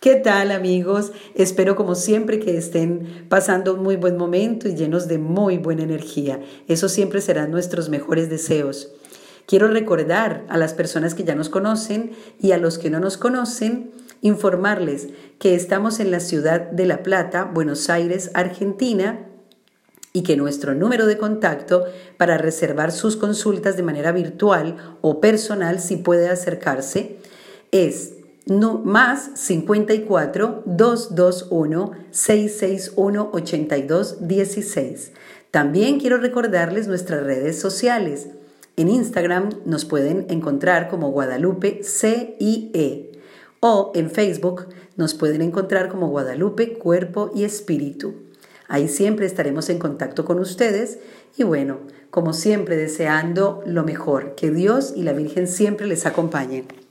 ¿Qué tal amigos? Espero como siempre que estén pasando un muy buen momento y llenos de muy buena energía. Eso siempre serán nuestros mejores deseos. Quiero recordar a las personas que ya nos conocen y a los que no nos conocen, informarles que estamos en la ciudad de La Plata, Buenos Aires, Argentina, y que nuestro número de contacto para reservar sus consultas de manera virtual o personal, si puede acercarse, es no, más 54 221 661 82 16. También quiero recordarles nuestras redes sociales. En Instagram nos pueden encontrar como Guadalupe CIE o en Facebook nos pueden encontrar como Guadalupe Cuerpo y Espíritu. Ahí siempre estaremos en contacto con ustedes y bueno, como siempre deseando lo mejor, que Dios y la Virgen siempre les acompañen.